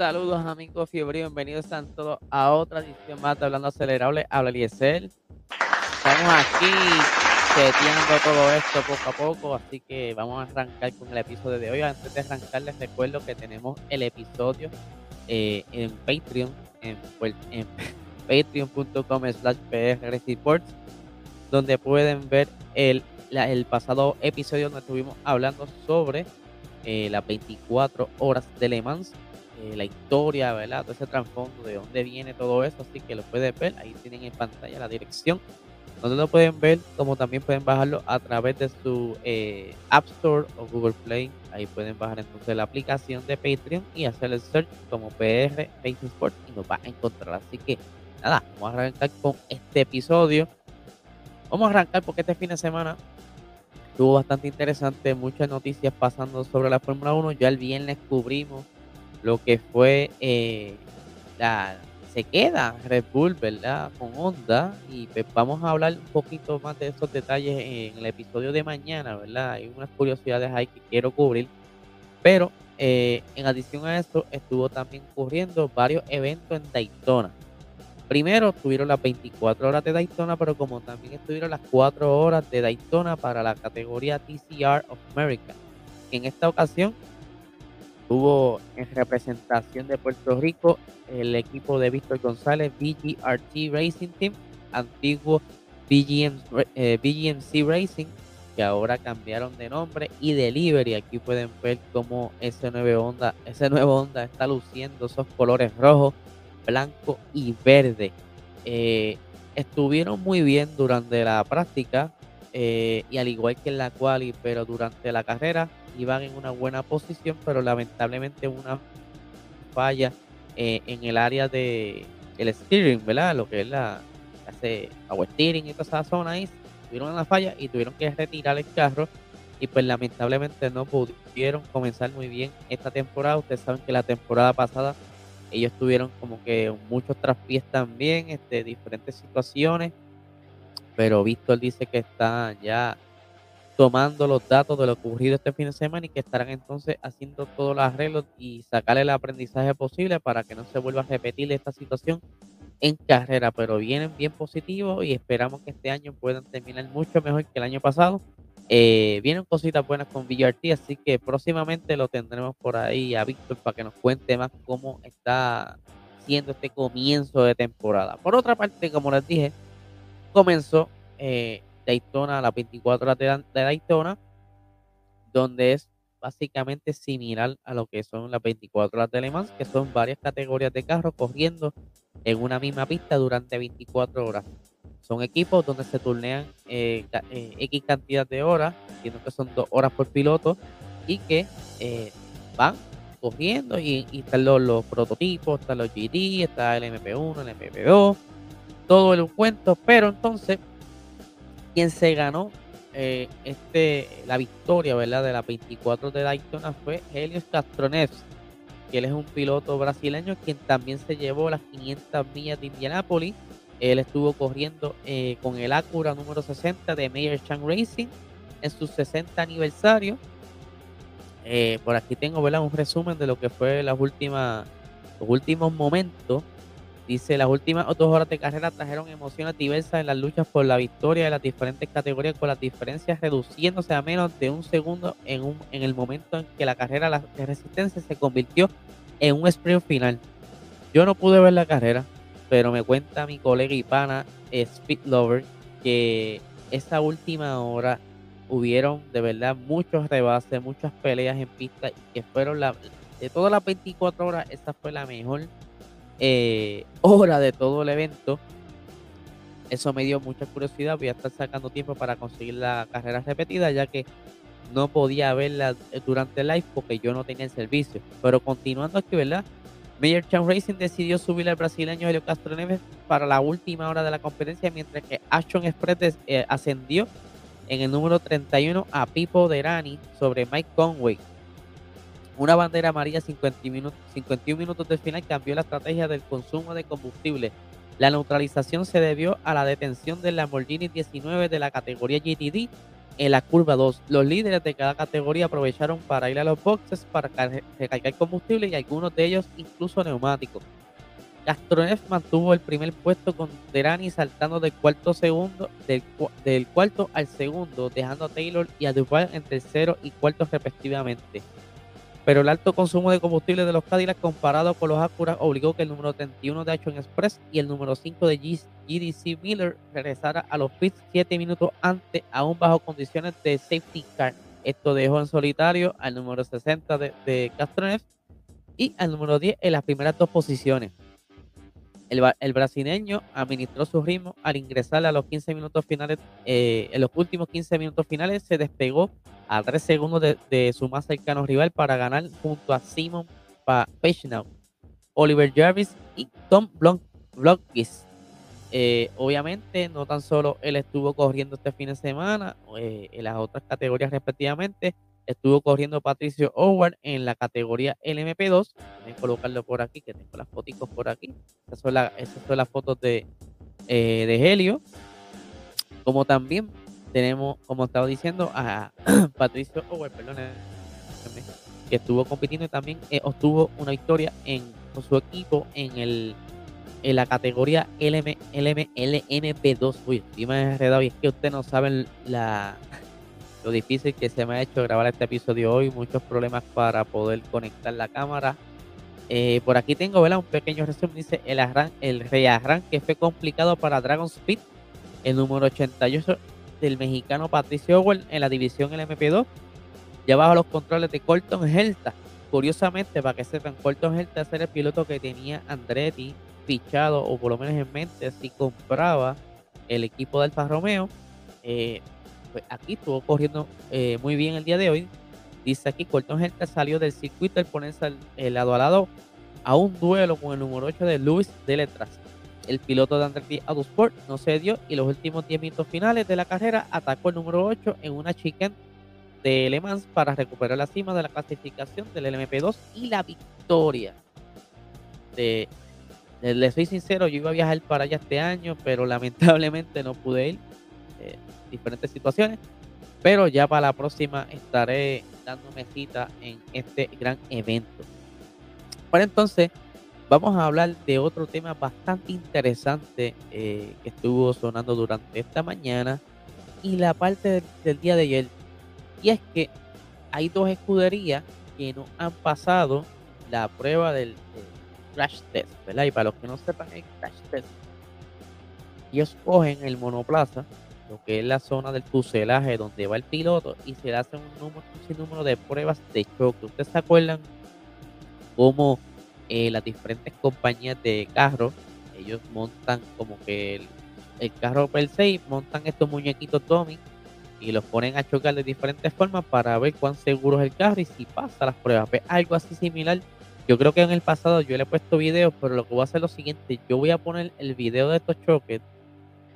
Saludos amigos fiebre, bienvenidos a otra edición más de Hablando Acelerable. Habla Eliezer. Estamos aquí seteando todo esto poco a poco, así que vamos a arrancar con el episodio de hoy. Antes de arrancar les recuerdo que tenemos el episodio eh, en Patreon, en, patreon.com slash Reports, donde pueden ver el, el pasado episodio donde estuvimos hablando sobre eh, las 24 horas de Le Mans eh, la historia, ¿verdad? Todo ese trasfondo de dónde viene todo eso, así que lo pueden ver, ahí tienen en pantalla la dirección, donde lo pueden ver, como también pueden bajarlo a través de su eh, App Store o Google Play, ahí pueden bajar entonces la aplicación de Patreon y hacer el search como PR Racing Sport y nos va a encontrar, así que nada, vamos a arrancar con este episodio, vamos a arrancar porque este fin de semana estuvo bastante interesante, muchas noticias pasando sobre la Fórmula 1, ya el viernes cubrimos lo que fue eh, la se queda Red Bull, ¿verdad? Con Honda y pues vamos a hablar un poquito más de esos detalles en el episodio de mañana, ¿verdad? Hay unas curiosidades ahí que quiero cubrir, pero eh, en adición a eso estuvo también ocurriendo varios eventos en Daytona. Primero tuvieron las 24 horas de Daytona, pero como también estuvieron las 4 horas de Daytona para la categoría TCR of America. En esta ocasión Hubo en representación de Puerto Rico el equipo de Víctor González, BGRT Racing Team, antiguo BGM, eh, BGMC Racing, que ahora cambiaron de nombre y delivery. Aquí pueden ver cómo ese nuevo Honda, ese nuevo Honda está luciendo esos colores rojo, blanco y verde. Eh, estuvieron muy bien durante la práctica eh, y al igual que en la quali, pero durante la carrera iban en una buena posición, pero lamentablemente una falla eh, en el área de el steering, ¿verdad? Lo que es la hace power steering y toda esa zona ahí, tuvieron una falla y tuvieron que retirar el carro y pues lamentablemente no pudieron comenzar muy bien esta temporada. Ustedes saben que la temporada pasada ellos tuvieron como que muchos traspiés también, este, diferentes situaciones, pero Víctor dice que está ya tomando los datos de lo ocurrido este fin de semana y que estarán entonces haciendo todos los arreglos y sacarle el aprendizaje posible para que no se vuelva a repetir esta situación en carrera, pero vienen bien positivos y esperamos que este año puedan terminar mucho mejor que el año pasado. Eh, vienen cositas buenas con VRT, así que próximamente lo tendremos por ahí a Víctor para que nos cuente más cómo está siendo este comienzo de temporada. Por otra parte, como les dije, comenzó eh, Daytona, las 24 horas de, Daytona, donde es básicamente similar a lo que son las 24 horas de Le que son varias categorías de carros corriendo en una misma pista durante 24 horas. Son equipos donde se turnean eh, eh, X cantidad de horas, entiendo que son dos horas por piloto, y que eh, van corriendo y, están los, los, prototipos, están los GT, está el MP1, el MP2, todo el cuento, pero entonces quien se ganó eh, este, la victoria ¿verdad? de la 24 de Daytona fue Helios Castroneves, que él es un piloto brasileño quien también se llevó las 500 millas de Indianápolis. Él estuvo corriendo eh, con el Acura número 60 de Mayer Chang Racing en su 60 aniversario. Eh, por aquí tengo ¿verdad? un resumen de lo que fue las últimas, los últimos momentos Dice, las últimas dos horas de carrera trajeron emociones diversas en las luchas por la victoria de las diferentes categorías, con las diferencias reduciéndose a menos de un segundo en, un, en el momento en que la carrera de resistencia se convirtió en un sprint final. Yo no pude ver la carrera, pero me cuenta mi colega y pana Speed Lover que esa última hora hubieron de verdad muchos rebases, muchas peleas en pista y que fueron la, de todas las 24 horas, esa fue la mejor eh, hora de todo el evento. Eso me dio mucha curiosidad. Voy a estar sacando tiempo para conseguir la carrera repetida, ya que no podía verla eh, durante el live porque yo no tenía el servicio. Pero continuando aquí, ¿verdad? Major Chan Racing decidió subir al brasileño Helio Castro Neves para la última hora de la competencia, mientras que Action Express eh, ascendió en el número 31 a Pipo Derani sobre Mike Conway. Una bandera amarilla 51 minutos, 51 minutos del final cambió la estrategia del consumo de combustible. La neutralización se debió a la detención del Lamborghini 19 de la categoría GTD en la curva 2. Los líderes de cada categoría aprovecharon para ir a los boxes para recargar combustible y algunos de ellos incluso neumáticos. Castronev mantuvo el primer puesto con Derani saltando del cuarto segundo del, cuarto al segundo, dejando a Taylor y a Duval en tercero y cuarto respectivamente. Pero el alto consumo de combustible de los Cadillacs comparado con los Acura obligó que el número 31 de H Express y el número 5 de GDC Miller regresara a los pits 7 minutos antes, aún bajo condiciones de safety car. Esto dejó en solitario al número 60 de, de y al número 10 en las primeras dos posiciones. El, brasileño administró su ritmo al ingresar a los 15 minutos finales. Eh, en los últimos 15 minutos finales se despegó a 3 segundos de, su más cercano rival para ganar junto a Simon Pechnow, Oliver Jarvis y Tom Blomqvist. Eh, obviamente, no tan solo él estuvo corriendo este fin de semana, eh, en las otras categorías respectivamente, estuvo corriendo Patricio Howard en la categoría LMP2. Voy a colocarlo por aquí, que tengo las fotos por aquí. Esas son, las fotos de, eh, de Helio. Como también tenemos, como estaba diciendo, a Patricio Howard, perdón, que estuvo compitiendo y también eh, obtuvo una victoria con su equipo en el en la categoría LM, LM, LMP2. Uy, estoy más enredado y es que ustedes no saben la, lo difícil que se me ha hecho grabar este episodio hoy, muchos problemas para poder conectar la cámara. Eh, por aquí tengo ¿verdad? un pequeño resumen, dice el, arran el rearranque fue complicado para Dragon Speed, el número 88 del mexicano Patricio Owell en la división LMP2, ya bajo los controles de Colton Helta. Curiosamente, para que sepan, Colton Helta era el piloto que tenía Andretti fichado, o por lo menos en mente, si compraba el equipo de Alfa Romeo. Eh, pues aquí estuvo corriendo eh, muy bien el día de hoy. Dice aquí, Colton Herta salió del circuito al ponerse el lado a lado a un duelo con el número 8 de Luis de Letras. El piloto de Andretti Autosport no se dio y los últimos 10 minutos finales de la carrera atacó el número 8 en una chicane de Le Mans para recuperar la cima de la clasificación del LMP2 y la victoria. De, le soy sincero, yo iba a viajar para allá este año, pero lamentablemente no pude ir. Eh, diferentes situaciones. Pero ya para la próxima estaré dándome cita en este gran evento. Bueno, entonces vamos a hablar de otro tema bastante interesante eh, que estuvo sonando durante esta mañana y la parte del, día de ayer. Y es que hay dos escuderías que no han pasado la prueba del, crash test, ¿verdad? Y para los que no sepan el crash test, ellos cogen el monoplaza lo que es la zona del fuselaje donde va el piloto y se le hace un, número, un número de pruebas de choque. ¿Ustedes se acuerdan cómo eh, las diferentes compañías de carros, ellos montan como que el, carro per se, montan estos muñequitos Tommy y los ponen a chocar de diferentes formas para ver cuán seguro es el carro y si pasa las pruebas. Pues, algo así similar. Yo creo que en el pasado yo le he puesto videos, pero lo que voy a hacer es lo siguiente, yo voy a poner el video de estos choques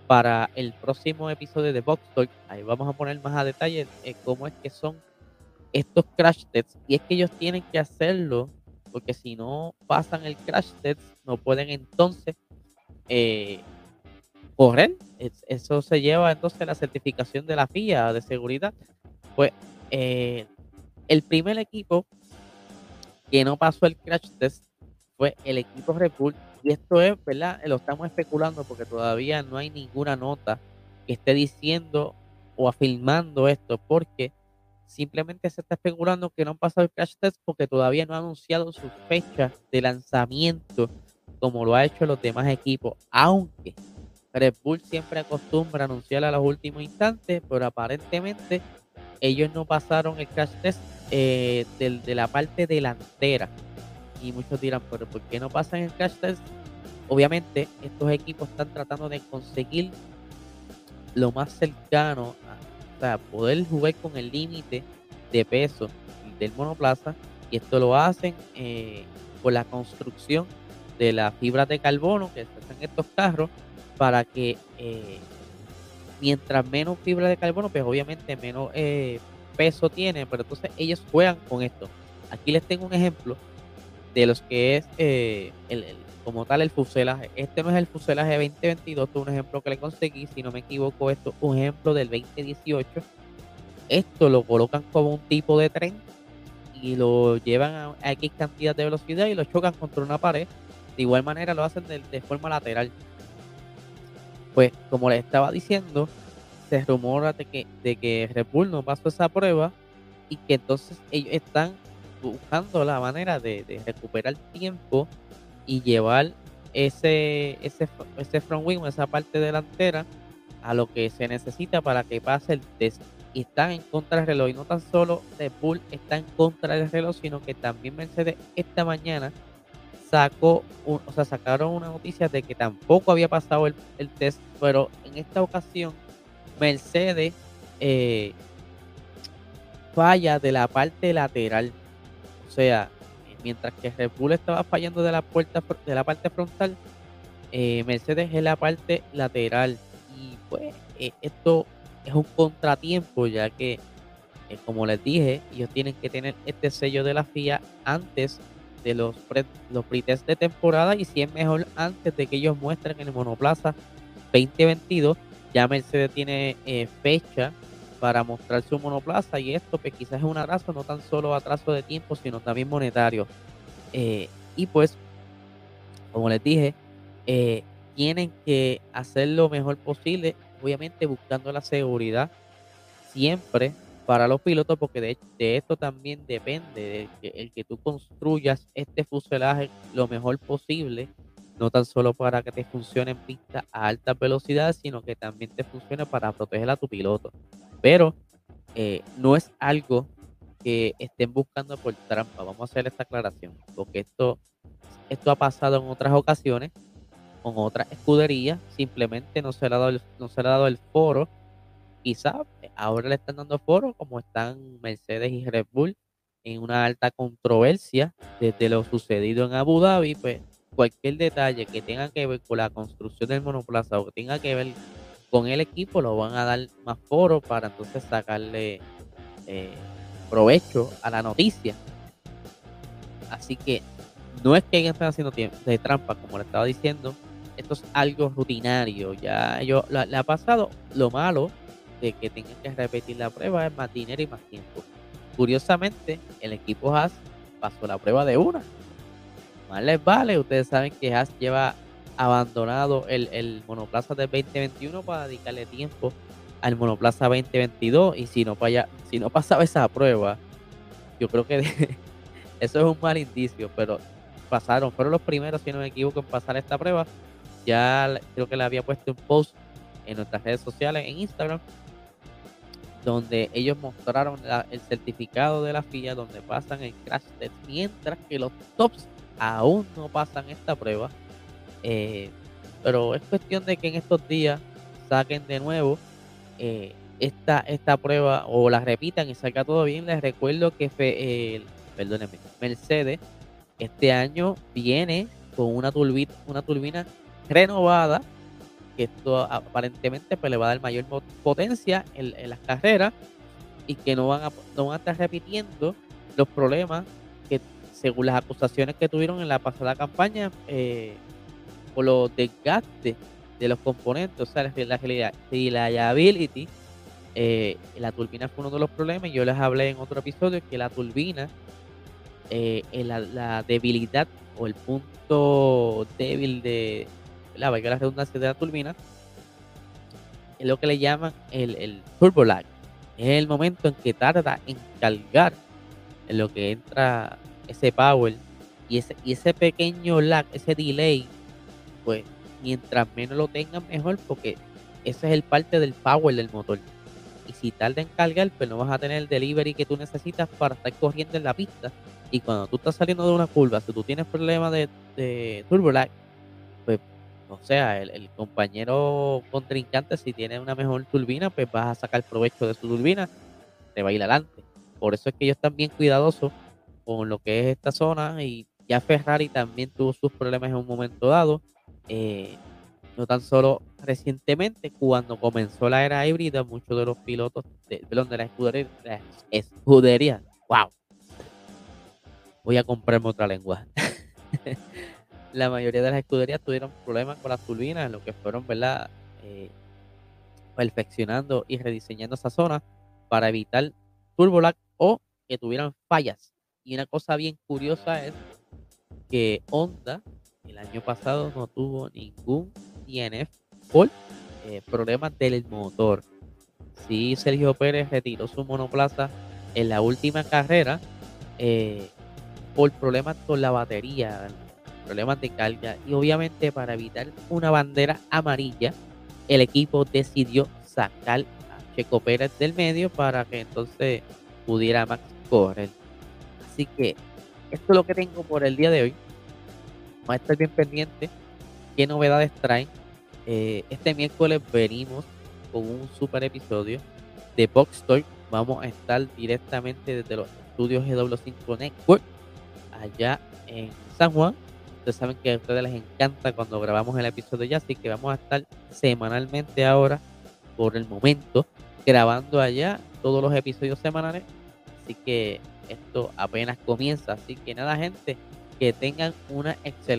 para el próximo episodio de Box Talk. Ahí vamos a poner más a detalle eh, cómo es que son estos crash tests. Y es que ellos tienen que hacerlo porque si no pasan el crash test, no pueden entonces eh, correr. eso se lleva entonces a la certificación de la FIA de seguridad. Pues eh, el primer equipo que no pasó el crash test fue el equipo Red Bull. Y esto es, ¿verdad? Lo estamos especulando porque todavía no hay ninguna nota que esté diciendo o afirmando esto, porque simplemente se está especulando que no han pasado el crash test porque todavía no ha anunciado su fecha de lanzamiento como lo ha hecho los demás equipos, aunque Red Bull siempre acostumbra anunciar a los últimos instantes, pero aparentemente ellos no pasaron el crash test eh, de la parte delantera y muchos dirán, pero ¿por qué no pasan el crash test? Obviamente, estos equipos están tratando de conseguir lo más cercano a o sea, poder jugar con el límite de peso del monoplaza y esto lo hacen eh, por la construcción de las fibras de carbono que se hacen estos carros para que eh, mientras menos fibra de carbono, pues obviamente menos eh, peso tiene, pero entonces ellos juegan con esto. Aquí les tengo un ejemplo de los que es eh, el, como tal el fuselaje. Este no es el fuselaje 2022, este es un ejemplo que le conseguí, si no me equivoco, esto es un ejemplo del 2018. esto lo colocan como un tipo de tren y lo llevan a, X cantidad de velocidad y lo chocan contra una pared. De igual manera lo hacen de, forma lateral. Pues como les estaba diciendo, se rumora de que, de que Red Bull no pasó esa prueba y que entonces ellos están buscando la manera de, recuperar tiempo y llevar ese, ese, ese front wing, esa parte delantera, a lo que se necesita para que pase el test y están en contra del reloj. Y no tan solo Red Bull está en contra del reloj, sino que también Mercedes esta mañana sacó, o sea, sacaron una noticia de que tampoco había pasado el, test, pero en esta ocasión Mercedes eh, falla de la parte lateral. O sea, mientras que Red Bull estaba fallando de la puerta de la parte frontal, eh, Mercedes es la parte lateral. Y pues eh, esto es un contratiempo, ya que, eh, como les dije, ellos tienen que tener este sello de la FIA antes de los, pre, los pretest de temporada y si es mejor antes de que ellos muestren en el Monoplaza 2022. Ya Mercedes tiene fecha para mostrar su monoplaza y esto pues quizás es un atraso, no tan solo atraso de tiempo, sino también monetario. Eh, y pues, como les dije, tienen que hacer lo mejor posible obviamente buscando la seguridad siempre para los pilotos, porque de, esto también depende de que, el que tú construyas este fuselaje lo mejor posible, no tan solo para que te funcione en pista a alta velocidad, sino que también te funcione para proteger a tu piloto. Pero eh, no es algo que estén buscando por trampa. Vamos a hacer esta aclaración, porque esto, esto ha pasado en otras ocasiones con otra escudería, simplemente no se le ha dado el, no se le ha dado el foro. Quizá ahora le están dando foro como están Mercedes y Red Bull en una alta controversia desde lo sucedido en Abu Dhabi, pues cualquier detalle que tenga que ver con la construcción del monoplaza o que tenga que ver con el equipo, lo van a dar más foro para entonces sacarle eh, provecho a la noticia. Así que no es que alguien esté haciendo de trampa, como le estaba diciendo, esto es algo rutinario. Ya yo le ha pasado lo malo de que tengan que repetir la prueba es más dinero y más tiempo. Curiosamente, el equipo Haas pasó la prueba de una. Les vale, ustedes saben que Haas lleva abandonado el, el monoplaza del 2021 para dedicarle tiempo al monoplaza 2022 y si no, si no pasaba esa prueba, yo creo que eso es un mal indicio, pero pasaron, fueron los primeros, si no me equivoco, en pasar esta prueba. Ya creo que le había puesto un post en nuestras redes sociales, en Instagram, donde ellos mostraron el certificado de la FIA donde pasan el crash test, mientras que los tops aún no pasan esta prueba. Eh, pero es cuestión de que en estos días saquen de nuevo eh, esta, esta prueba o la repitan y salga todo bien. Les recuerdo que fue, perdónenme, Mercedes este año viene con una turbina, una turbina renovada, que esto aparentemente pues, le va a dar mayor potencia en, las carreras y que no van, a, no van a estar repitiendo los problemas que según las acusaciones que tuvieron en la pasada campaña eh, por los desgastes de los componentes, o sea, la, reliability, eh, la turbina fue uno de los problemas. Yo les hablé en otro episodio que la turbina, eh, la, debilidad o el punto débil de, la la redundancia de la turbina, es lo que le llaman el, el turbo lag. Es el momento en que tarda en cargar en lo que entra ese power y ese, y ese pequeño lag, ese delay, pues mientras menos lo tengan mejor porque ese es el parte del power del motor. Y si tarda en cargar, pues no vas a tener el delivery que tú necesitas para estar corriendo en la pista. Y cuando tú estás saliendo de una curva, si tú tienes problemas de, de turbo lag, pues o sea, el, compañero contrincante, si tiene una mejor turbina, pues vas a sacar provecho de su turbina, te va a ir adelante. Por eso es que ellos están bien cuidadosos con lo que es esta zona y ya Ferrari también tuvo sus problemas en un momento dado. Eh, no tan solo recientemente, cuando comenzó la era híbrida, muchos de los pilotos de, de la escudería, la escudería, wow, voy a comprarme otra lengua. la mayoría de las escuderías tuvieron problemas con las turbinas, lo que fueron, ¿verdad? Eh, perfeccionando y rediseñando esa zona. para evitar turbolag o que tuvieran fallas. Y una cosa bien curiosa es que Honda el año pasado no tuvo ningún DNF por eh, problemas del motor. Sí, Sergio Pérez retiró su monoplaza en la última carrera eh, por problemas con la batería, problemas de carga y obviamente para evitar una bandera amarilla, el equipo decidió sacar a Checo Pérez del medio para que entonces pudiera Max correr. Así que esto es lo que tengo por el día de hoy. Vamos a estar bien pendientes qué novedades traen. Eh, este miércoles venimos con un super episodio de Box Talk. Vamos a estar directamente desde los estudios GW5 Network allá en San Juan. Ustedes saben que a ustedes les encanta cuando grabamos el episodio ya, así que vamos a estar semanalmente ahora, por el momento, grabando allá todos los episodios semanales. Así que esto apenas comienza. Así que nada, gente, que tengan una excelente